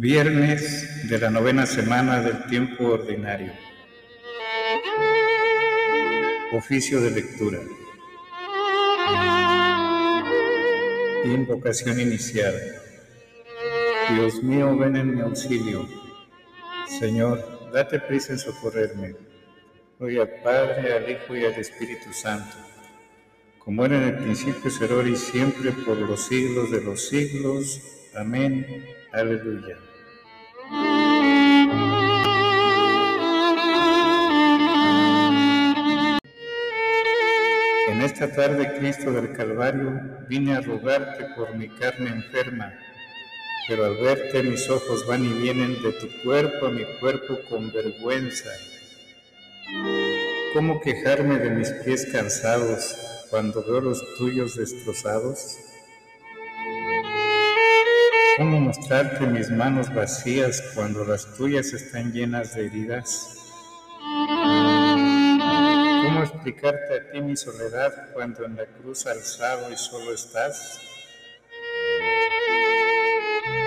Viernes de la novena semana del tiempo ordinario. Oficio de lectura. Invocación inicial. Dios mío, ven en mi auxilio. Señor, date prisa en socorrerme. Gloria al Padre, al Hijo y al Espíritu Santo, como era en el principio, será y siempre, por los siglos de los siglos. Amén. Aleluya. En esta tarde, Cristo del Calvario, vine a rogarte por mi carne enferma, pero al verte mis ojos van y vienen de tu cuerpo a mi cuerpo con vergüenza. ¿Cómo quejarme de mis pies cansados cuando veo los tuyos destrozados? ¿Cómo mostrarte mis manos vacías cuando las tuyas están llenas de heridas? ¿Cómo explicarte a ti mi soledad cuando en la cruz alzado y solo estás?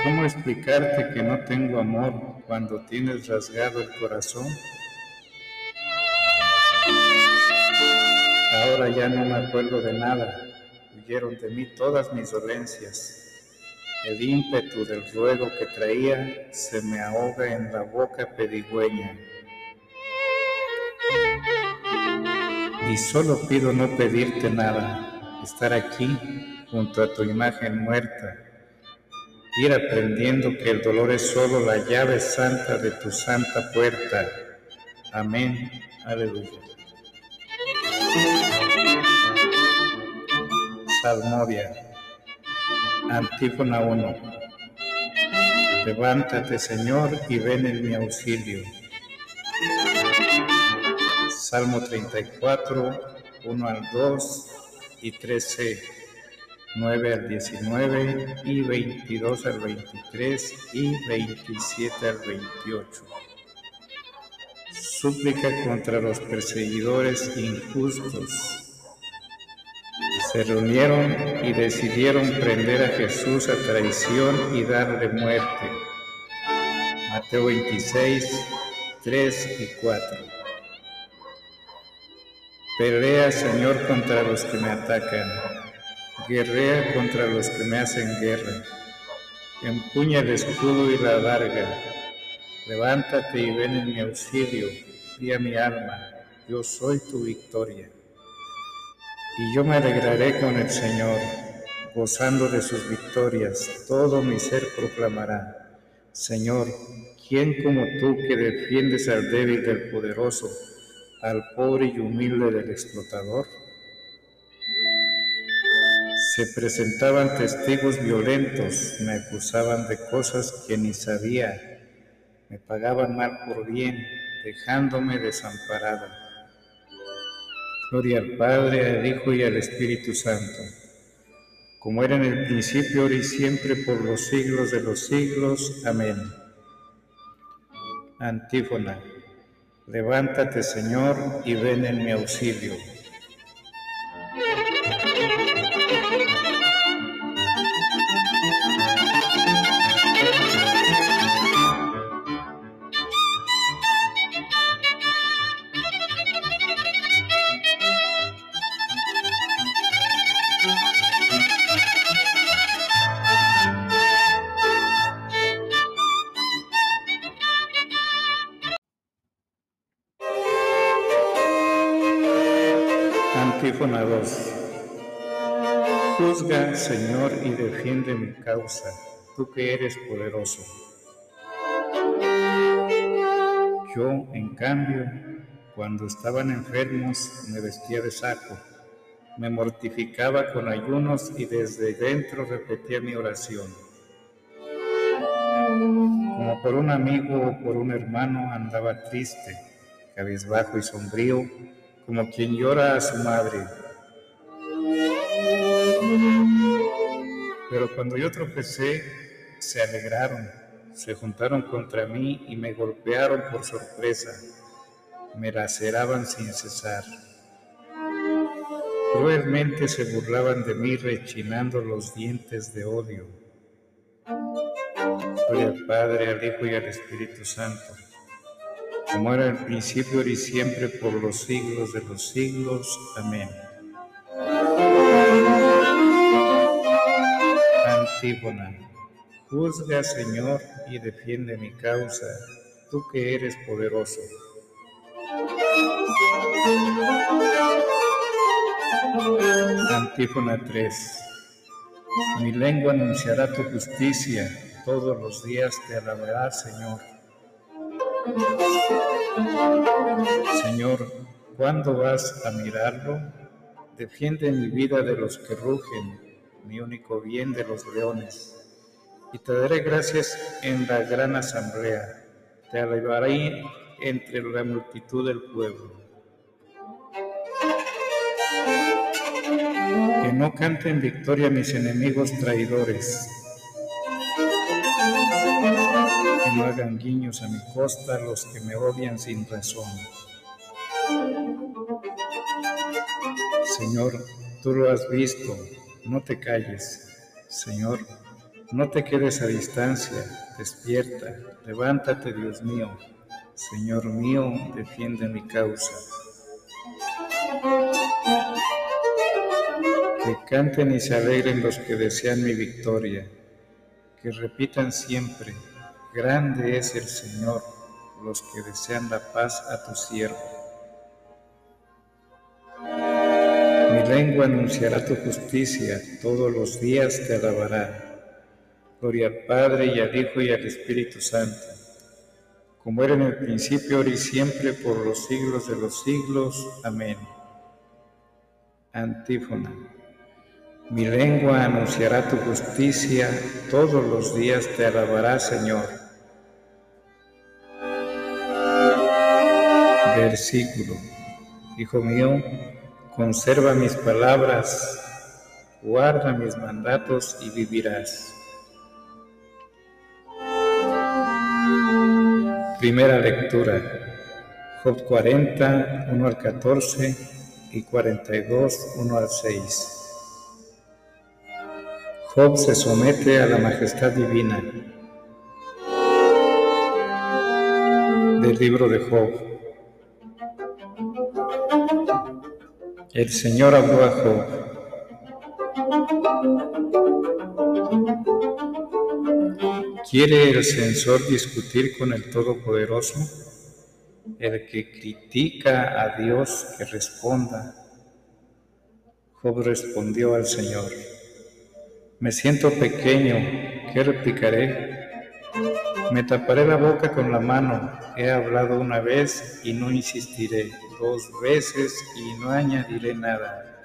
¿Cómo explicarte que no tengo amor cuando tienes rasgado el corazón? Ahora ya no me acuerdo de nada, huyeron de mí todas mis dolencias. El ímpetu del ruego que traía se me ahoga en la boca pedigüeña. Y solo pido no pedirte nada, estar aquí junto a tu imagen muerta, ir aprendiendo que el dolor es solo la llave santa de tu santa puerta. Amén. Aleluya. Salmodia. Antífona 1. Levántate, Señor, y ven en mi auxilio. Salmo 34, 1 al 2 y 13, 9 al 19 y 22 al 23 y 27 al 28. Súplica contra los perseguidores injustos se reunieron y decidieron prender a Jesús a traición y darle muerte. Mateo 26, 3 y 4. Pelea, Señor, contra los que me atacan. Guerrea contra los que me hacen guerra. Empuña el escudo y la larga. Levántate y ven en mi auxilio. Di a mi alma, yo soy tu victoria y yo me alegraré con el Señor, gozando de sus victorias. Todo mi ser proclamará. Señor, ¿quién como tú que defiendes al débil del poderoso, al pobre y humilde del explotador? Se presentaban testigos violentos, me acusaban de cosas que ni sabía, me pagaban mal por bien, dejándome desamparado. Gloria al Padre, al Hijo y al Espíritu Santo, como era en el principio, ahora y siempre, por los siglos de los siglos. Amén. Antífona. Levántate, Señor, y ven en mi auxilio. Señor, y defiende mi causa, tú que eres poderoso. Yo, en cambio, cuando estaban enfermos, me vestía de saco, me mortificaba con ayunos y desde dentro repetía mi oración. Como por un amigo o por un hermano andaba triste, cabizbajo y sombrío, como quien llora a su madre. Pero cuando yo tropecé, se alegraron, se juntaron contra mí y me golpearon por sorpresa, me laceraban sin cesar. Cruelmente se burlaban de mí rechinando los dientes de odio. Gloria al Padre, al Hijo y al Espíritu Santo, como era el principio, y siempre, por los siglos de los siglos. Amén. Antífona. Juzga, Señor, y defiende mi causa, tú que eres poderoso. Antífona 3. Mi lengua anunciará tu justicia, todos los días te alabará, Señor. Señor, ¿cuándo vas a mirarlo? Defiende mi vida de los que rugen, mi único bien de los leones. Y te daré gracias en la gran asamblea. Te alabaré entre la multitud del pueblo. Que no canten victoria mis enemigos traidores. Que no hagan guiños a mi costa los que me odian sin razón. Señor, tú lo has visto, no te calles. Señor, no te quedes a distancia, despierta, levántate, Dios mío. Señor mío, defiende mi causa. Que canten y se alegren los que desean mi victoria, que repitan siempre, grande es el Señor, los que desean la paz a tu siervo. Mi lengua anunciará tu justicia, todos los días te alabará. Gloria al Padre y al Hijo y al Espíritu Santo como era en el principio, ahora y siempre, por los siglos de los siglos. Amén. Antífona. Mi lengua anunciará tu justicia, todos los días te alabará, Señor. Versículo. Hijo mío, conserva mis palabras, guarda mis mandatos y vivirás. Primera lectura. Job 40, 1 al 14 y 42, 1 al 6. Job se somete a la majestad divina. Del libro de Job. El Señor habló a Job. ¿Quiere el censor discutir con el Todopoderoso? El que critica a Dios que responda. Job respondió al Señor, me siento pequeño, ¿qué replicaré? Me taparé la boca con la mano, he hablado una vez y no insistiré, dos veces y no añadiré nada.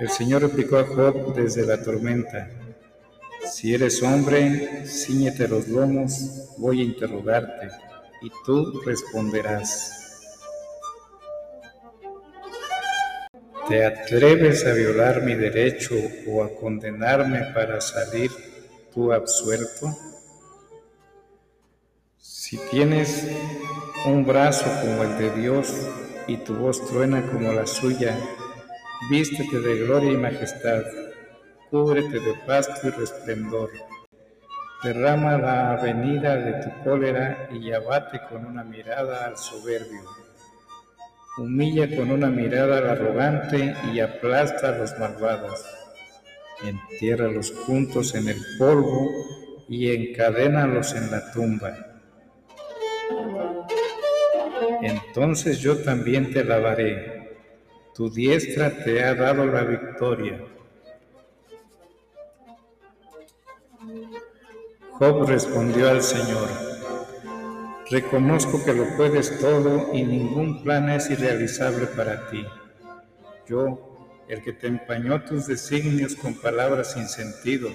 El Señor replicó a Job desde la tormenta, si eres hombre, ciñete los lomos, voy a interrogarte, y tú responderás. ¿Te atreves a violar mi derecho o a condenarme para salir tú absuelto? Si tienes un brazo como el de Dios y tu voz truena como la suya, vístete de gloria y majestad cúbrete de pasto y resplendor. Derrama la avenida de tu cólera y abate con una mirada al soberbio. Humilla con una mirada al arrogante y aplasta a los malvados. Entierra los juntos en el polvo y encadénalos en la tumba. Entonces yo también te lavaré. Tu diestra te ha dado la victoria Job respondió al Señor, reconozco que lo puedes todo y ningún plan es irrealizable para ti. Yo, el que te empañó tus designios con palabras sin sentido,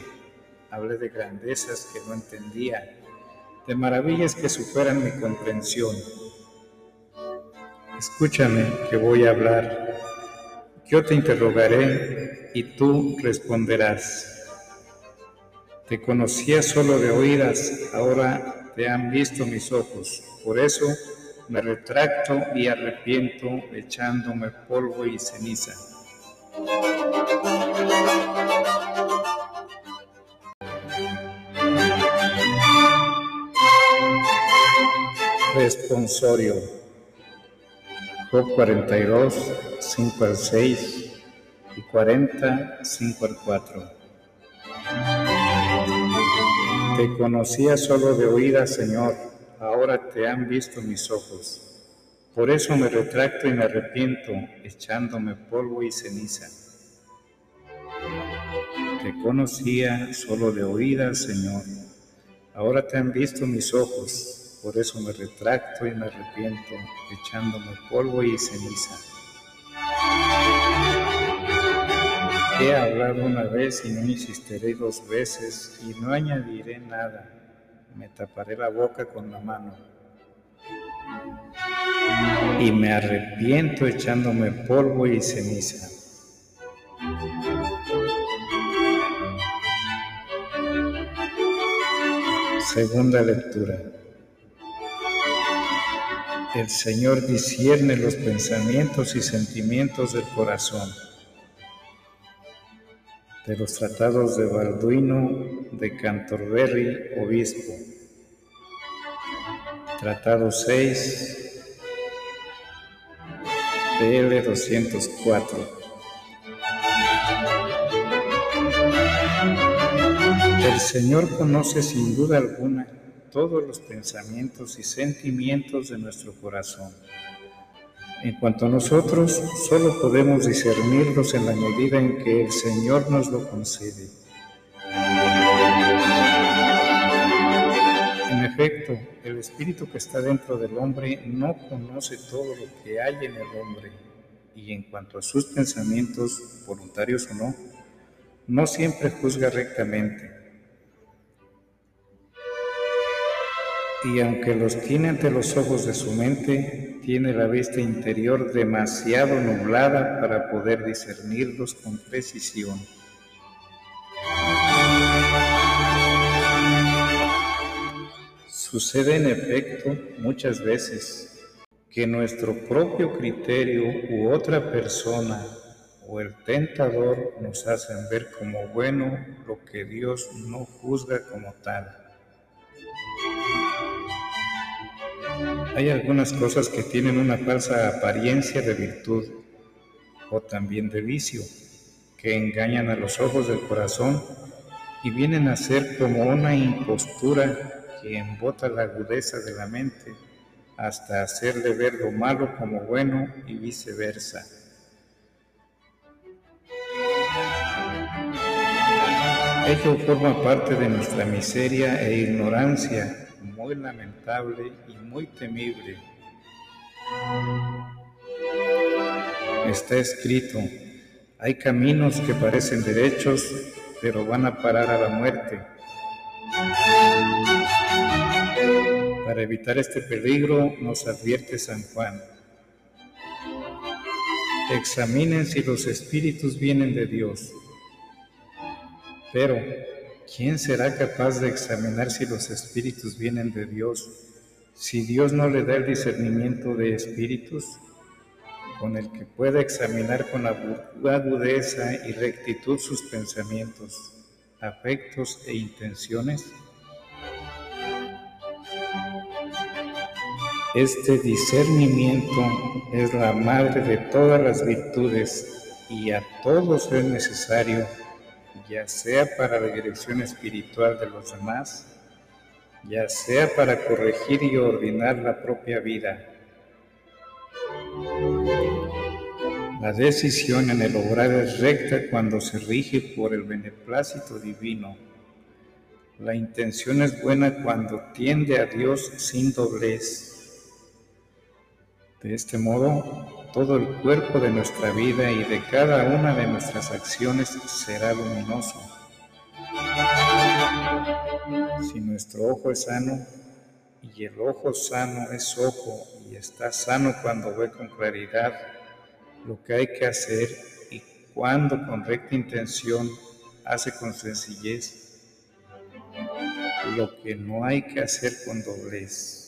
hablé de grandezas que no entendía, de maravillas que superan mi comprensión. Escúchame que voy a hablar. Yo te interrogaré y tú responderás. Te conocía solo de oídas, ahora te han visto mis ojos. Por eso me retracto y arrepiento echándome polvo y ceniza. Responsorio Job 42, 5 al 6 y 40, 5 al 4. Te conocía solo de oídas, Señor, ahora te han visto mis ojos. Por eso me retracto y me arrepiento, echándome polvo y ceniza. Te conocía solo de oídas, Señor. Ahora te han visto mis ojos, por eso me retracto y me arrepiento, echándome polvo y ceniza. He hablado una vez y no insistiré dos veces y no añadiré nada. Me taparé la boca con la mano. Y me arrepiento echándome polvo y ceniza. Segunda lectura. El Señor discierne los pensamientos y sentimientos del corazón. De los tratados de Balduino de Cantorberry, obispo. Tratado 6, PL 204. El Señor conoce sin duda alguna todos los pensamientos y sentimientos de nuestro corazón. En cuanto a nosotros, solo podemos discernirlos en la medida en que el Señor nos lo concede. En efecto, el espíritu que está dentro del hombre no conoce todo lo que hay en el hombre, y en cuanto a sus pensamientos, voluntarios o no, no siempre juzga rectamente y aunque los tiene ante los ojos de su mente, tiene la vista interior demasiado nublada para poder discernirlos con precisión. Sucede en efecto muchas veces que nuestro propio criterio u otra persona o el tentador nos hacen ver como bueno lo que Dios no juzga como tal. Hay algunas cosas que tienen una falsa apariencia de virtud o también de vicio, que engañan a los ojos del corazón y vienen a ser como una impostura que embota la agudeza de la mente hasta hacerle ver lo malo como bueno y viceversa. Ello forma parte de nuestra miseria e ignorancia muy lamentable y muy temible. Está escrito, hay caminos que parecen derechos, pero van a parar a la muerte. Para evitar este peligro nos advierte San Juan. Examinen si los espíritus vienen de Dios. Pero ¿quién será capaz de examinar si los espíritus vienen de Dios si Dios no le da el discernimiento de espíritus con el que pueda examinar con agudeza y rectitud sus pensamientos, afectos e intenciones? Este discernimiento es la madre de todas las virtudes y a todos es necesario ya sea para la dirección espiritual de los demás, ya sea para corregir y ordenar la propia vida. La decisión en el obrar es recta cuando se rige por el beneplácito divino. La intención es buena cuando tiende a Dios sin doblez. De este modo, todo el cuerpo de nuestra vida y de cada una de nuestras acciones será luminoso. Si nuestro ojo es sano, y el ojo sano es ojo y está sano cuando ve con claridad lo que hay que hacer y cuando con recta intención hace con sencillez lo que no hay que hacer con doblez.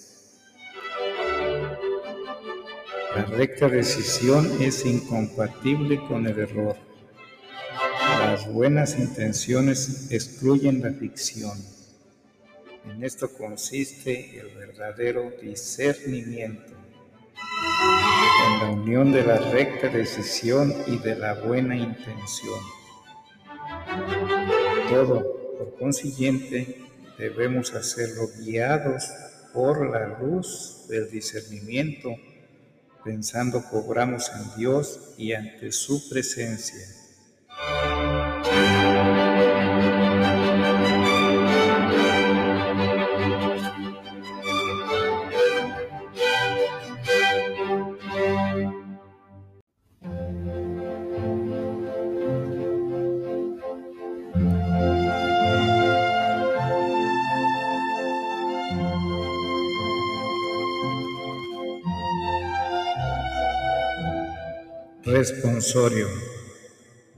La recta decisión es incompatible con el error. Las buenas intenciones excluyen la ficción. En esto consiste el verdadero discernimiento, en la unión de la recta decisión y de la buena intención. Todo, por consiguiente, debemos hacerlo guiados por la luz del discernimiento, pensando que obramos en Dios y ante su presencia. Responsorio.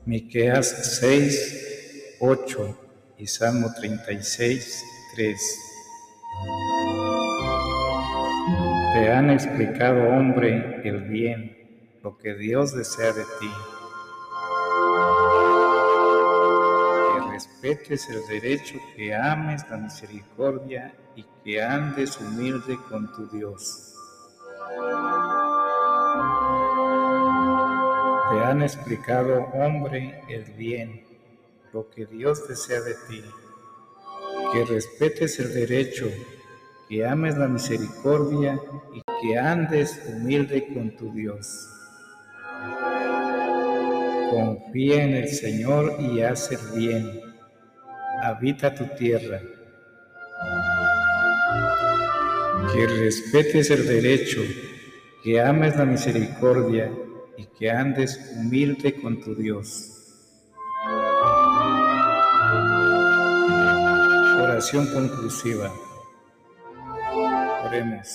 Miqueas 6, 8 y Salmo 36, 3. Te han explicado, hombre, el bien, lo que Dios desea de ti. Que respetes el derecho, que ames la misericordia y que andes humilde con tu Dios. Te han explicado, hombre, el bien, lo que Dios desea de ti, que respetes el derecho, que ames la misericordia y que andes humilde con tu Dios. Confía en el Señor y haz el bien. Habita tu tierra. Que respetes el derecho, que ames la misericordia y que andes humilde con tu Dios. Oración conclusiva. Oremos.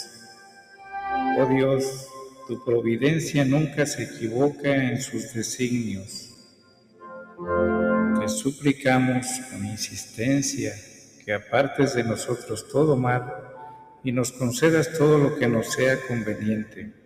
Oh Dios, tu providencia nunca se equivoca en sus designios. Te suplicamos con insistencia que apartes de nosotros todo mal y nos concedas todo lo que nos sea conveniente